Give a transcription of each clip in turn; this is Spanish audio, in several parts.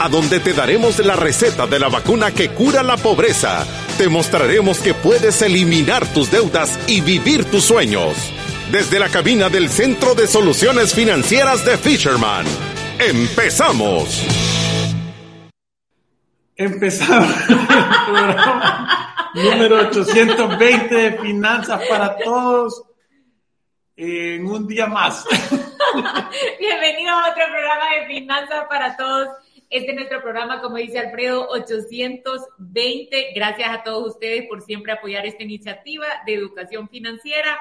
a donde te daremos la receta de la vacuna que cura la pobreza te mostraremos que puedes eliminar tus deudas y vivir tus sueños. Desde la cabina del Centro de Soluciones Financieras de Fisherman. ¡Empezamos! Empezamos el programa número 820 de Finanzas para Todos en un día más. Bienvenido a otro programa de Finanzas para Todos este es nuestro programa, como dice Alfredo, 820. Gracias a todos ustedes por siempre apoyar esta iniciativa de educación financiera.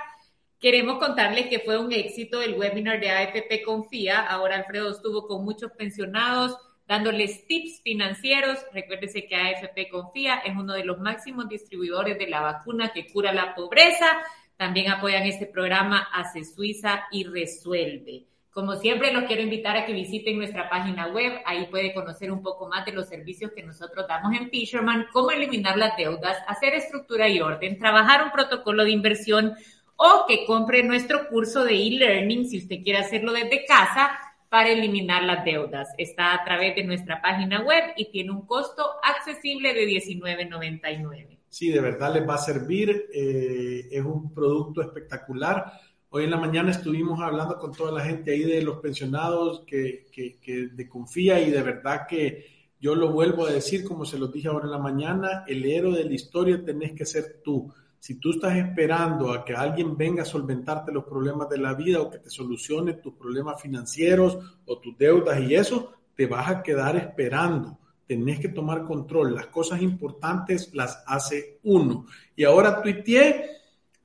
Queremos contarles que fue un éxito el webinar de AFP Confía. Ahora Alfredo estuvo con muchos pensionados dándoles tips financieros. Recuérdense que AFP Confía es uno de los máximos distribuidores de la vacuna que cura la pobreza. También apoyan este programa Hace Suiza y Resuelve. Como siempre, los quiero invitar a que visiten nuestra página web. Ahí puede conocer un poco más de los servicios que nosotros damos en Fisherman, cómo eliminar las deudas, hacer estructura y orden, trabajar un protocolo de inversión o que compre nuestro curso de e-learning si usted quiere hacerlo desde casa para eliminar las deudas. Está a través de nuestra página web y tiene un costo accesible de $19.99. Sí, de verdad les va a servir. Eh, es un producto espectacular Hoy en la mañana estuvimos hablando con toda la gente ahí de los pensionados que, que, de confía y de verdad que yo lo vuelvo a decir como se lo dije ahora en la mañana, el héroe de la historia tenés que ser tú. Si tú estás esperando a que alguien venga a solventarte los problemas de la vida o que te solucione tus problemas financieros o tus deudas y eso, te vas a quedar esperando. Tenés que tomar control. Las cosas importantes las hace uno. Y ahora tuiteé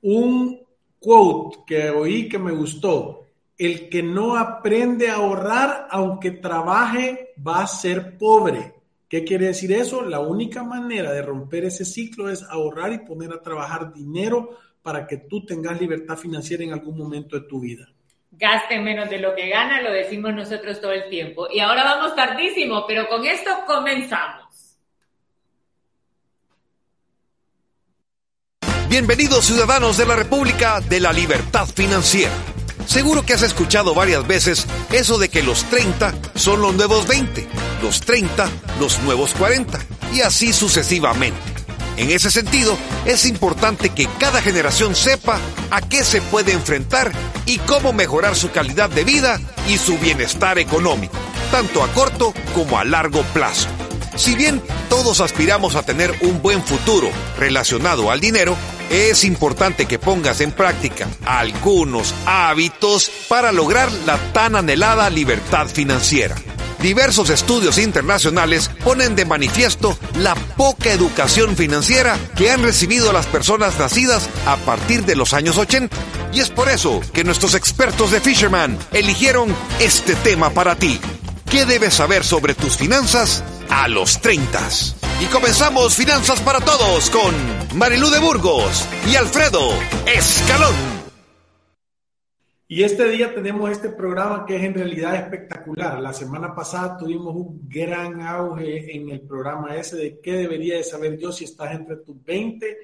un quote que oí que me gustó. El que no aprende a ahorrar, aunque trabaje, va a ser pobre. ¿Qué quiere decir eso? La única manera de romper ese ciclo es ahorrar y poner a trabajar dinero para que tú tengas libertad financiera en algún momento de tu vida. Gaste menos de lo que gana, lo decimos nosotros todo el tiempo. Y ahora vamos tardísimo, pero con esto comenzamos. Bienvenidos ciudadanos de la República de la Libertad Financiera. Seguro que has escuchado varias veces eso de que los 30 son los nuevos 20, los 30 los nuevos 40 y así sucesivamente. En ese sentido, es importante que cada generación sepa a qué se puede enfrentar y cómo mejorar su calidad de vida y su bienestar económico, tanto a corto como a largo plazo. Si bien todos aspiramos a tener un buen futuro relacionado al dinero, es importante que pongas en práctica algunos hábitos para lograr la tan anhelada libertad financiera. Diversos estudios internacionales ponen de manifiesto la poca educación financiera que han recibido las personas nacidas a partir de los años 80. Y es por eso que nuestros expertos de Fisherman eligieron este tema para ti. ¿Qué debes saber sobre tus finanzas a los 30? Y comenzamos Finanzas para Todos con Marilú de Burgos y Alfredo Escalón. Y este día tenemos este programa que es en realidad espectacular. La semana pasada tuvimos un gran auge en el programa ese de qué debería de saber yo si estás entre tus 20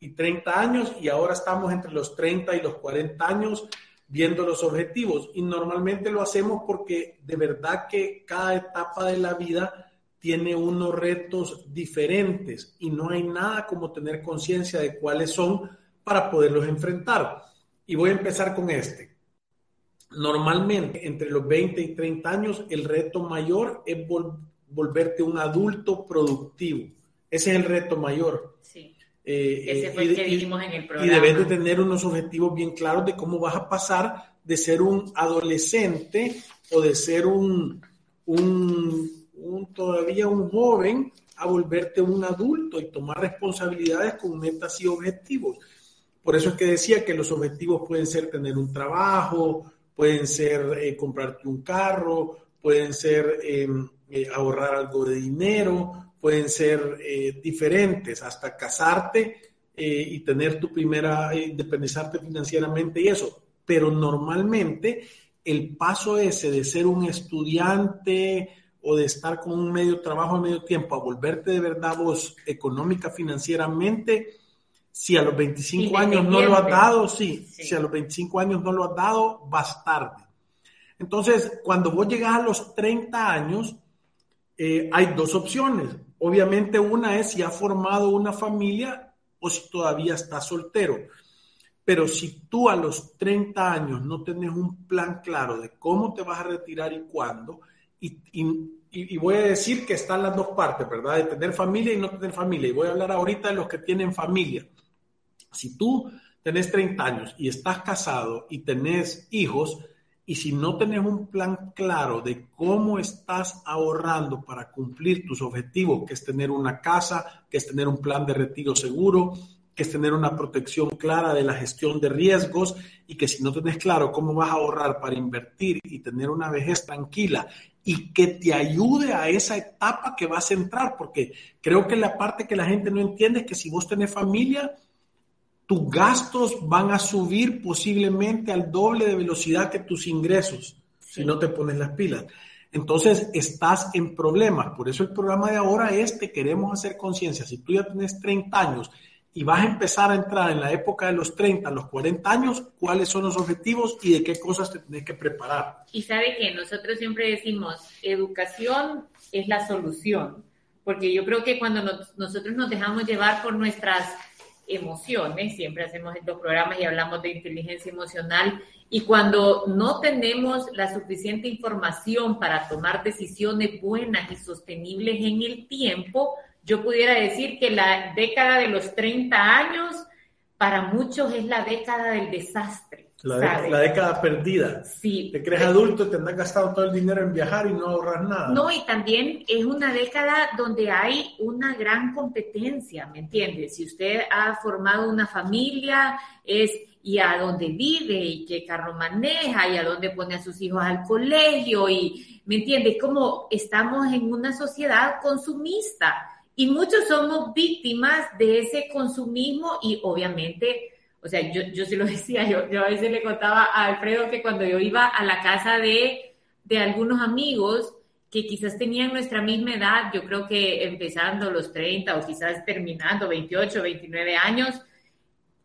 y 30 años y ahora estamos entre los 30 y los 40 años viendo los objetivos. Y normalmente lo hacemos porque de verdad que cada etapa de la vida tiene unos retos diferentes y no hay nada como tener conciencia de cuáles son para poderlos enfrentar. Y voy a empezar con este. Normalmente, entre los 20 y 30 años, el reto mayor es volverte un adulto productivo. Ese es el reto mayor. Sí. Eh, Ese fue el que dijimos en el programa. Y debes de tener unos objetivos bien claros de cómo vas a pasar de ser un adolescente o de ser un, un un, todavía un joven a volverte un adulto y tomar responsabilidades con metas y objetivos. Por eso es que decía que los objetivos pueden ser tener un trabajo, pueden ser eh, comprarte un carro, pueden ser em, eh, ahorrar algo de dinero, pueden ser eh, diferentes, hasta casarte y tener tu primera, independizarte financieramente y eso. Pero normalmente el paso ese de ser un estudiante o de estar con un medio trabajo a medio tiempo a volverte de verdad vos económica, financieramente, si a los 25 años no lo has dado, sí, si a los 25 años no lo has dado, vas tarde. Entonces, cuando vos llegas a los 30 años, eh, hay dos opciones. Obviamente una es si has formado una familia o si todavía estás soltero. Pero si tú a los 30 años no tienes un plan claro de cómo te vas a retirar y cuándo, y, y, voy a decir que están las dos partes, ¿verdad? De tener familia y no tener familia. Y voy a hablar ahorita de los que tienen familia. Si tú tenés 30 años y estás casado y tenés hijos, y si no tenés un plan claro de cómo estás ahorrando para cumplir tus objetivos, que es tener una casa, que es tener un plan de retiro seguro, que es tener una protección clara de la gestión de riesgos y que si no tenés claro cómo vas a ahorrar para invertir y tener una vejez tranquila y que te ayude a esa etapa que vas a entrar, porque creo que la parte que la gente no entiende es que si vos tenés familia, tus gastos van a subir posiblemente al doble de velocidad que tus ingresos si no te pones las pilas. Entonces estás en problemas. Por eso el programa de ahora es te queremos hacer conciencia. Si tú ya tienes 30 años y vas a empezar a entrar en la época de los 30, los 40 años, cuáles son los objetivos y de qué cosas te tienes que preparar. Y sabe que nosotros siempre decimos, educación es la solución, porque yo creo que cuando nosotros nos dejamos llevar por nuestras emociones, siempre hacemos estos programas y hablamos de inteligencia emocional, y cuando no tenemos la suficiente información para tomar decisiones buenas y sostenibles en el tiempo, yo pudiera decir que la década de los 30 años para muchos es la década del desastre. La, década perdida. Sí. Te crees adulto, te andas gastado todo el dinero en viajar y no ahorrar nada. No, y también es una década donde hay una gran competencia, ¿me entiendes? Si usted ha formado una familia, es y a dónde vive y qué carro maneja y a dónde pone a sus hijos al colegio y, ¿me entiende? Como estamos en una sociedad consumista y muchos somos víctimas de ese consumismo y obviamente o sea, yo, yo se lo decía, yo, yo a veces le contaba a Alfredo que cuando yo iba a la casa de, de algunos amigos que quizás tenían nuestra misma edad, yo creo que empezando los 30 o quizás terminando 28, 29 años,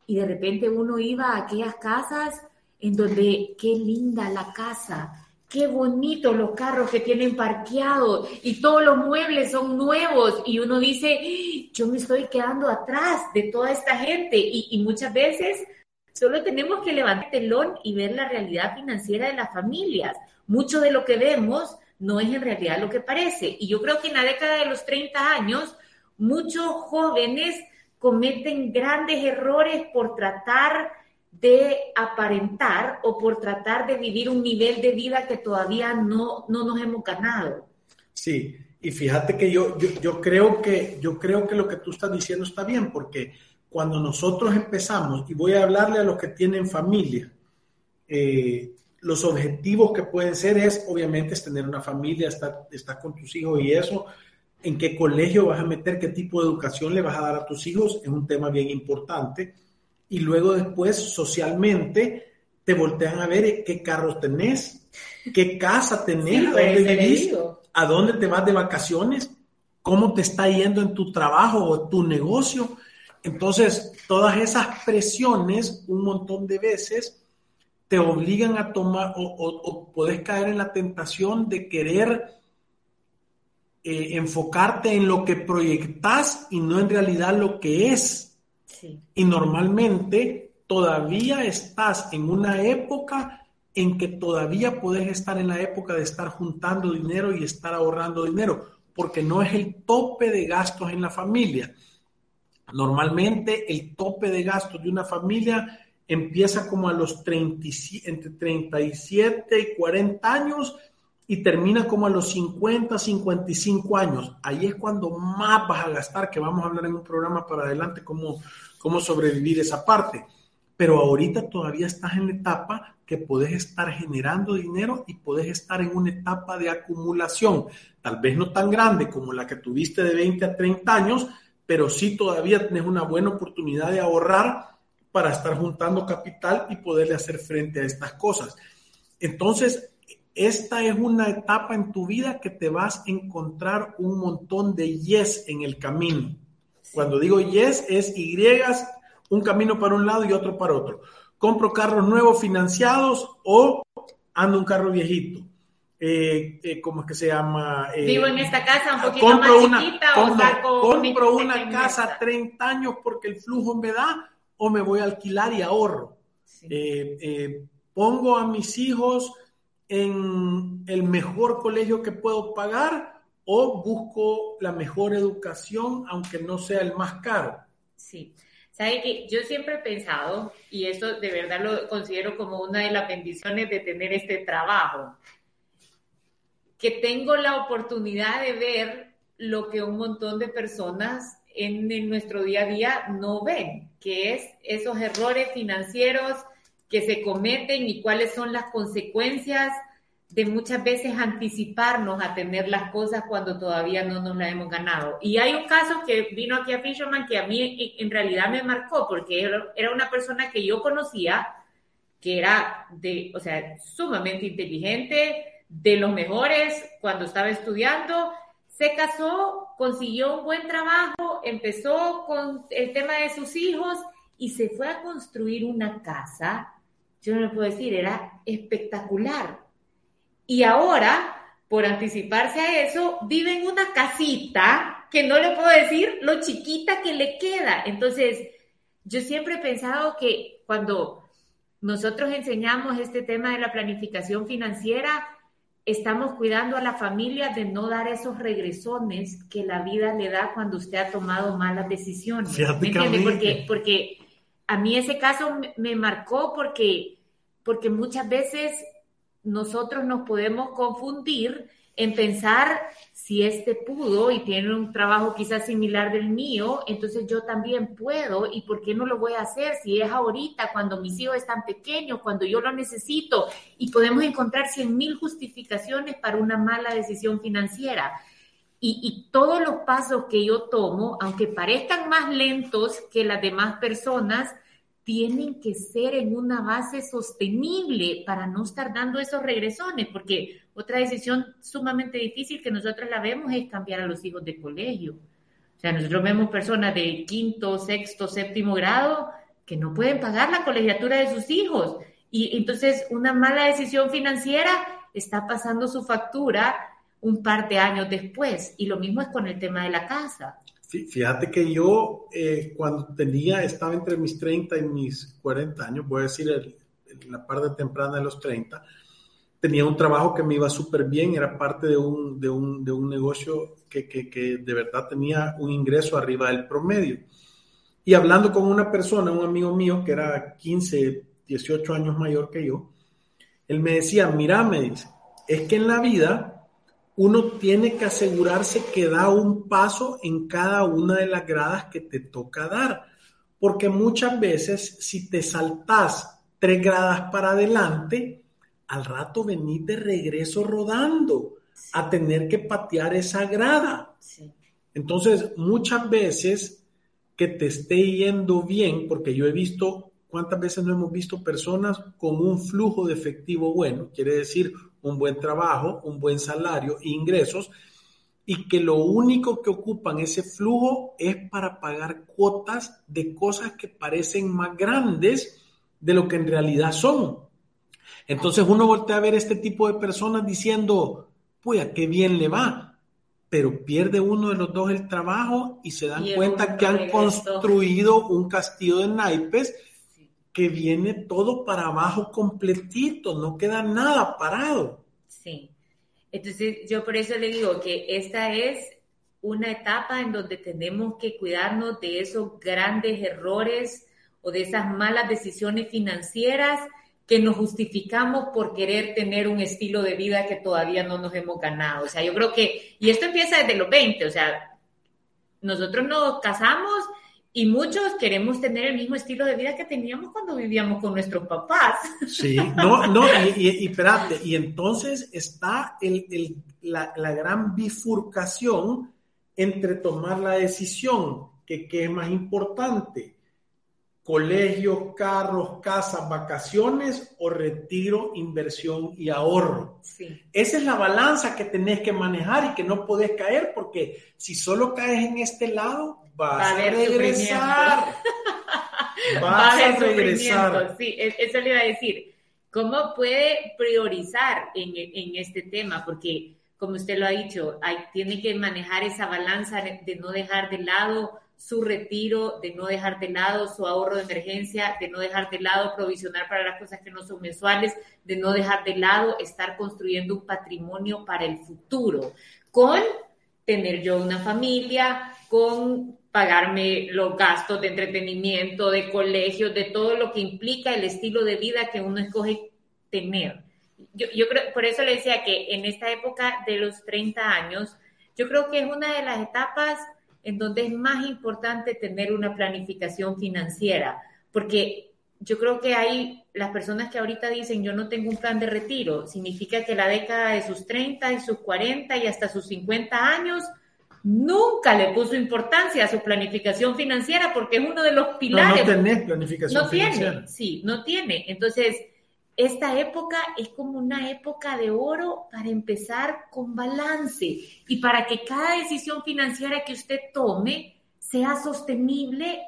y de repente uno iba a aquellas casas en donde qué linda la casa, qué bonito los carros que tienen parqueados y todos los muebles son nuevos y uno dice, yo me estoy quedando atrás de toda esta gente y, muchas veces solo tenemos que levantar el telón y ver la realidad financiera de las familias. Mucho de lo que vemos no es en realidad lo que parece. Y yo creo que en la década de los 30 años, muchos jóvenes cometen grandes errores por tratar de aparentar o por tratar de vivir un nivel de vida que todavía no, no nos hemos ganado. Sí, y fíjate que yo, yo, creo que yo creo que lo que tú estás diciendo está bien, porque cuando nosotros empezamos, y voy a hablarle a los que tienen familia, eh, los objetivos que pueden ser es, obviamente, es tener una familia, estar, estar con tus hijos y eso, en qué colegio vas a meter, qué tipo de educación le vas a dar a tus hijos, es un tema bien importante y luego después socialmente te voltean a ver qué carros tenés, qué casa tenés, dónde vivís, a dónde te vas de vacaciones, cómo te está yendo en tu trabajo o tu negocio. Entonces, todas esas presiones un montón de veces te obligan a tomar o, o, podés caer en la tentación de querer eh, enfocarte en lo que proyectas y no en realidad lo que es. Y normalmente todavía estás en una época en que todavía puedes estar en la época de estar juntando dinero y estar ahorrando dinero, porque no es el tope de gastos en la familia. Normalmente el tope de gastos de una familia empieza como a los 30, entre 37 y 40 años y termina como a los 50, 55 años. Ahí es cuando más vas a gastar, que vamos a hablar en un programa para adelante cómo, cómo sobrevivir esa parte. Pero ahorita todavía estás en la etapa que puedes estar generando dinero y puedes estar en una etapa de acumulación, tal vez no tan grande como la que tuviste de 20 a 30 años, pero sí todavía tienes una buena oportunidad de ahorrar para estar juntando capital y poderle hacer frente a estas cosas. Entonces, esta es una etapa en tu vida que te vas a encontrar un montón de yes en el camino. Cuando digo yes es Y, un camino para un lado y otro para otro. Compro carros nuevos financiados o ando un carro viejito. Eh, eh, ¿Cómo es que se llama? Eh, Vivo en esta casa un poquito más una, chiquita o saco compro una casa 30 años porque el flujo me da o me voy a alquilar y ahorro. pongo a mis hijos en el mejor colegio que puedo pagar o busco la mejor educación, aunque no sea el más caro. Sí. Sabe que yo siempre he pensado, y esto de verdad lo considero como una de las bendiciones de tener este trabajo, que tengo la oportunidad de ver lo que un montón de personas en, en nuestro día a día no ven, que es esos errores financieros que se cometen y cuáles son las consecuencias de muchas veces anticiparnos a tener las cosas cuando todavía no nos las hemos ganado. Y hay un caso que vino aquí a Fisherman que a mí en realidad me marcó porque era una persona que yo conocía que era de, o sea, sumamente inteligente, de los mejores cuando estaba estudiando, se casó, consiguió un buen trabajo, empezó con el tema de sus hijos y se fue a construir una casa, yo no le puedo decir, era espectacular y ahora, por anticiparse a eso, vive en una casita que no le puedo decir lo chiquita que le queda. Entonces, yo siempre he pensado que cuando nosotros enseñamos este tema de la planificación financiera, estamos cuidando a la familia de no dar esos regresones que la vida le da cuando usted ha tomado malas decisiones. ¿Me entiende? Porque, porque a mí ese caso me marcó porque, porque muchas veces nosotros nos podemos confundir en pensar si este pudo y tiene un trabajo quizás similar del mío, entonces yo también puedo y por qué no lo voy a hacer si es ahorita, cuando mis hijos están pequeños, cuando yo lo necesito y podemos encontrar cien mil justificaciones para una mala decisión financiera. Y, todos los pasos que yo tomo, aunque parezcan más lentos que las demás personas, tienen que ser en una base sostenible para no estar dando esos regresones, porque otra decisión sumamente difícil que nosotros la vemos es cambiar a los hijos de colegio. O sea, nosotros vemos personas de quinto, sexto, séptimo grado que no pueden pagar la colegiatura de sus hijos. Y entonces una mala decisión financiera está pasando su factura un par de años después. Y lo mismo es con el tema de la casa. Fíjate que yo eh, cuando tenía, estaba entre mis 30 y mis 40 años, voy a decir la parte temprana de los 30, tenía un trabajo que me iba súper bien, era parte de un, de un, de un negocio que, que, que, de verdad tenía un ingreso arriba del promedio. Y hablando con una persona, un amigo mío que era 15, 18 años mayor que yo, él me decía, mira, me dice, es que en la vida uno tiene que asegurarse que da un paso en cada una de las gradas que te toca dar. Porque muchas veces si te saltas tres gradas para adelante, al rato venís de regreso rodando a tener que patear esa grada. Entonces, muchas veces que te esté yendo bien, porque yo he visto cuántas veces no hemos visto personas con un flujo de efectivo bueno, quiere decir un buen trabajo, un buen salario, ingresos, y que lo único que ocupan ese flujo es para pagar cuotas de cosas que parecen más grandes de lo que en realidad son. Entonces uno voltea a ver este tipo de personas diciendo, pues, qué bien le va, pero pierde uno de los dos el trabajo y se dan cuenta que han construido un castillo de naipes que viene todo para abajo completito, no queda nada parado. Sí. Entonces, yo por eso le digo que esta es una etapa en donde tenemos que cuidarnos de esos grandes errores o de esas malas decisiones financieras que nos justificamos por querer tener un estilo de vida que todavía no nos hemos ganado. O sea, yo creo que, y esto empieza desde los 20, o sea, nosotros nos casamos y muchos queremos tener el mismo estilo de vida que teníamos cuando vivíamos con nuestros papás. Sí, no, no, y, y, espérate, y entonces está el, el, la, la, gran bifurcación entre tomar la decisión que qué es más importante, colegios, carros, casas, vacaciones o retiro, inversión y ahorro. Sí. Esa es la balanza que tenés que manejar y que no podés caer porque si solo caes en este lado, vas Va a a, haber regresar. Va a Vas a haber regresar. Sí, e- eso le iba a decir. ¿Cómo puede priorizar en, en este tema? Porque, como usted lo ha dicho, hay, tiene que manejar esa balanza de, de no dejar de lado su retiro, de no dejar de lado su ahorro de emergencia, de no dejar de lado provisionar para las cosas que no son mensuales, de no dejar de lado estar construyendo un patrimonio para el futuro, con tener yo una familia, con pagarme los gastos de entretenimiento, de colegio, de todo lo que implica el estilo de vida que uno escoge tener. Yo, yo creo, por eso le decía que en esta época de los 30 años, yo creo que es una de las etapas en donde es más importante tener una planificación financiera, porque yo creo que hay las personas que ahorita dicen yo no tengo un plan de retiro, significa que la década de sus 30 y sus 40 y hasta sus 50 años nunca le puso importancia a su planificación financiera porque es uno de los No, pilares. no tenés planificación No financiera. tiene, sí, no tiene. Entonces, esta época es como una época de oro para empezar con balance y para que cada decisión financiera que usted tome sea sostenible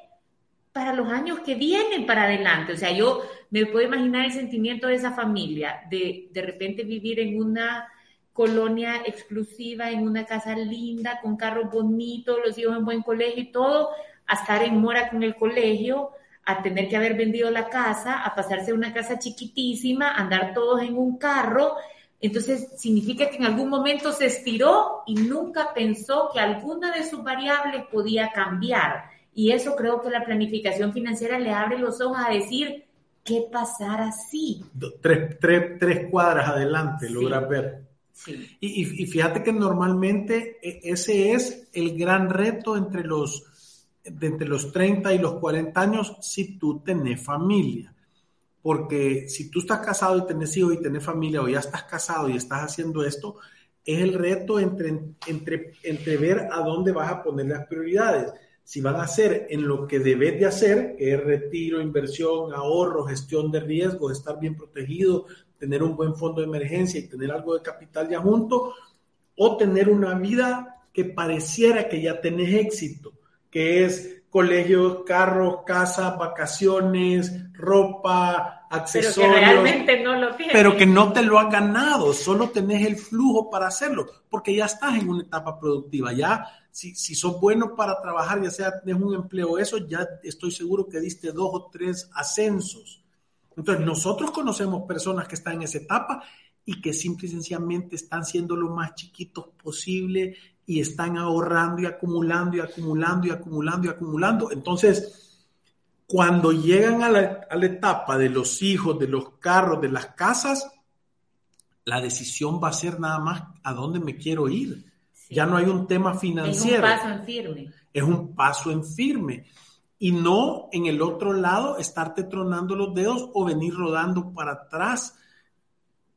para los años que vienen para adelante. O sea, yo me puedo imaginar el sentimiento de esa familia, de de repente vivir en una colonia exclusiva, en una casa linda, con carros bonitos, los hijos en buen colegio y todo, a estar en mora con el colegio, a tener que haber vendido la casa, a pasarse a una casa chiquitísima, a andar todos en un carro. Entonces, significa que en algún momento se estiró y nunca pensó que alguna de sus variables podía cambiar. Y eso creo que la planificación financiera le abre los ojos a decir, ¿qué pasar así? Do- Tres, tres, tres cuadras adelante, Sí. logras ver. Sí, Y, y- fíjate que normalmente e- ese es el gran reto entre los, entre los 30 y los 40 años si tú tenés familia. Porque si tú estás casado y tenés hijos y tenés familia o ya estás casado y estás haciendo esto, es el reto entre, entre, entre ver a dónde vas a poner las prioridades. Si van a ser en lo que debes de hacer, que es retiro, inversión, ahorro, gestión de riesgos, estar bien protegido, tener un buen fondo de emergencia y tener algo de capital ya junto, o tener una vida que pareciera que ya tenés éxito, que es colegios, carros, casas, vacaciones, ropa, pero accesorios que realmente no lo tiene. pero que no te lo has ganado, solo tenés el flujo para hacerlo, porque ya estás en una etapa productiva, ya si, si sos bueno para trabajar, ya sea tenés un empleo, eso ya estoy seguro que diste dos o tres ascensos. Entonces, nosotros conocemos personas que están en esa etapa y que simple y sencillamente están siendo lo más chiquitos posible y están ahorrando y acumulando y acumulando y acumulando y acumulando. Entonces, cuando llegan a la, a la etapa de los hijos, de los carros, de las casas, la decisión va a ser nada más a dónde me quiero ir. Sí. Ya no hay un tema es un financiero paso en firme. es un paso en firme y no en el otro lado estarte tronando los dedos o venir rodando para atrás.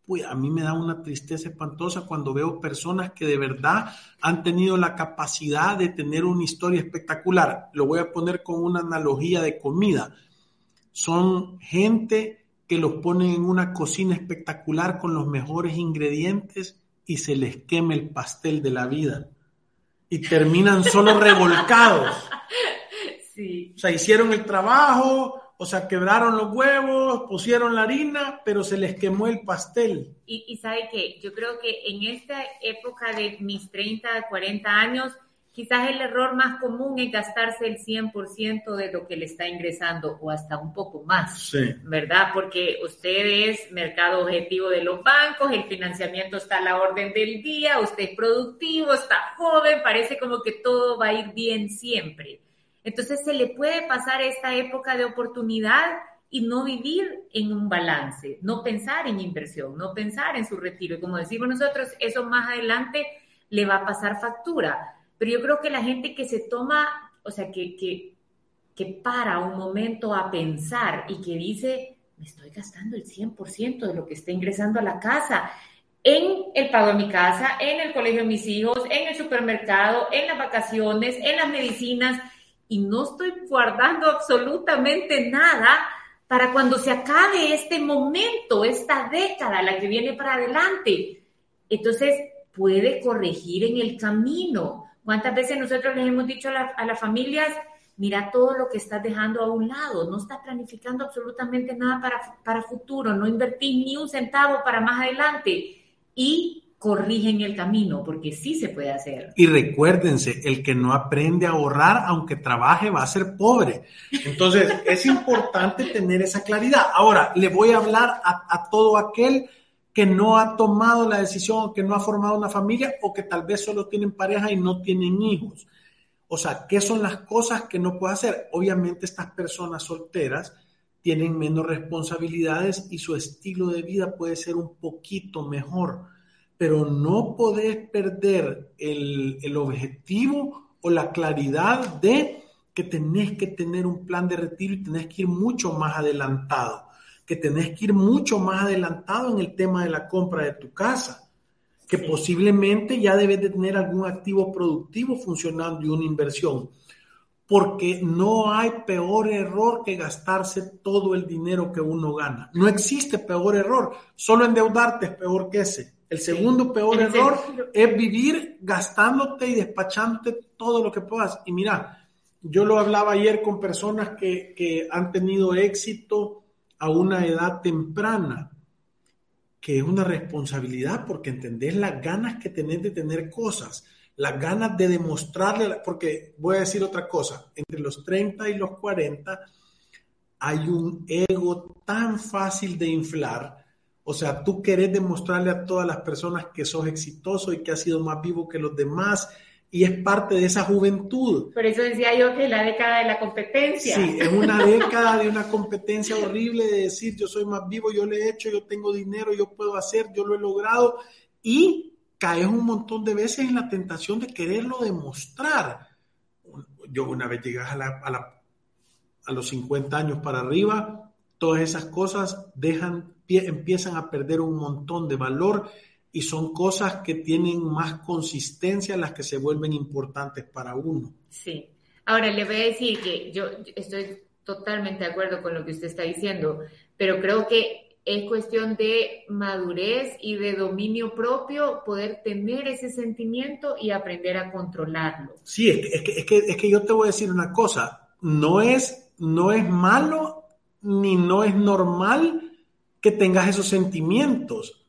Pues a mí me da una tristeza espantosa cuando veo personas que de verdad han tenido la capacidad de tener una historia espectacular. Lo voy a poner con una analogía de comida. Son gente que los ponen en una cocina espectacular con los mejores ingredientes y se les quema el pastel de la vida y terminan solo revolcados. Sí. O sea, hicieron el trabajo, o sea, quebraron los huevos, pusieron la harina, pero se les quemó el pastel. Y, y sabe que yo creo que en esta época de mis 30, 40 años, quizás el error más común es gastarse el 100% de lo que le está ingresando o hasta un poco más. Sí. ¿verdad? Porque usted es mercado objetivo de los bancos, el financiamiento está a la orden del día, usted es productivo, está joven, parece como que todo va a ir bien siempre. Entonces se le puede pasar esta época de oportunidad y no vivir en un balance, no pensar en inversión, no pensar en su retiro. Y como decimos nosotros, eso más adelante le va a pasar factura. Pero yo creo que la gente que se toma, o sea, que, que, que para un momento a pensar y que dice, me estoy gastando el 100% de lo que está ingresando a la casa, en el pago de mi casa, en el colegio de mis hijos, en el supermercado, en las vacaciones, en las medicinas, y no estoy guardando absolutamente nada para cuando se acabe este momento, esta década, la que viene para adelante. Entonces, puede corregir en el camino. ¿Cuántas veces nosotros les hemos dicho a, las familias, mira todo lo que estás dejando a un lado, no estás planificando absolutamente nada para, para futuro, no invertís ni un centavo para más adelante y corrigen el camino, porque sí se puede hacer. Y recuérdense, el que no aprende a ahorrar, aunque trabaje, va a ser pobre. Entonces, es importante tener esa claridad. Ahora, le voy a hablar a, a, todo aquel que no ha tomado la decisión, que no ha formado una familia o que tal vez solo tienen pareja y no tienen hijos. O sea, ¿qué son las cosas que no puede hacer? Obviamente estas personas solteras tienen menos responsabilidades y su estilo de vida puede ser un poquito mejor pero no podés perder el, el, objetivo o la claridad de que tenés que tener un plan de retiro y tenés que ir mucho más adelantado, que tenés que ir mucho más adelantado en el tema de la compra de tu casa, que posiblemente ya debes de tener algún activo productivo funcionando y una inversión, porque no hay peor error que gastarse todo el dinero que uno gana. No existe peor error, solo endeudarte es peor que ese. El segundo peor error es vivir gastándote y despachándote todo lo que puedas. Y mira, yo lo hablaba ayer con personas que, que han tenido éxito a una edad temprana, que es una responsabilidad porque entendés las ganas que tenés de tener cosas, las ganas de demostrarle, porque voy a decir otra cosa, entre los 30 y los 40 hay un ego tan fácil de inflar o sea, tú querés demostrarle a todas las personas que sos exitoso y que has sido más vivo que los demás y es parte de esa juventud. Por eso decía yo que es la década de la competencia. Sí, es una década de una competencia horrible de decir yo soy más vivo, yo le he hecho, yo tengo dinero, yo puedo hacer, yo lo he logrado y caes un montón de veces en la tentación de quererlo demostrar. Yo una vez llegas a, la, a, la, a los 50 años para arriba, todas esas cosas dejan empiezan a perder un montón de valor y son cosas que tienen más consistencia las que se vuelven importantes para uno. Sí. Ahora le voy a decir que yo estoy totalmente de acuerdo con lo que usted está diciendo, pero creo que es cuestión de madurez y de dominio propio poder tener ese sentimiento y aprender a controlarlo. Sí, es que, es que, es que, yo te voy a decir una cosa, no es, no es malo ni no es normal que tengas esos sentimientos.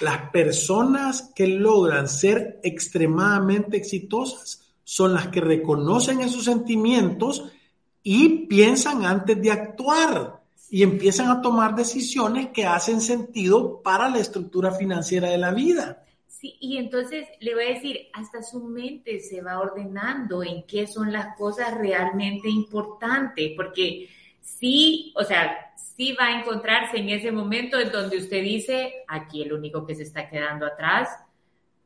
Las personas que logran ser extremadamente exitosas son las que reconocen esos sentimientos y piensan antes de actuar y empiezan a tomar decisiones que hacen sentido para la estructura financiera de la vida. Sí, y entonces le voy a decir, hasta su mente se va ordenando en qué son las cosas realmente importantes, porque sí, o sea, sí va a encontrarse en ese momento en donde usted dice, aquí el único que se está quedando atrás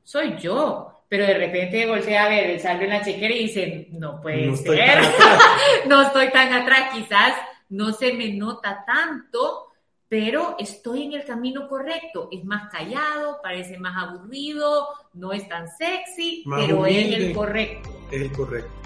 soy yo. Pero de repente voltea a ver el saldo en la chequera y dice, no puede ser, no estoy tan atrás, quizás no se me nota tanto, pero estoy en el camino correcto. Es más callado, parece más aburrido, no es tan sexy, pero es el correcto. Es el correcto.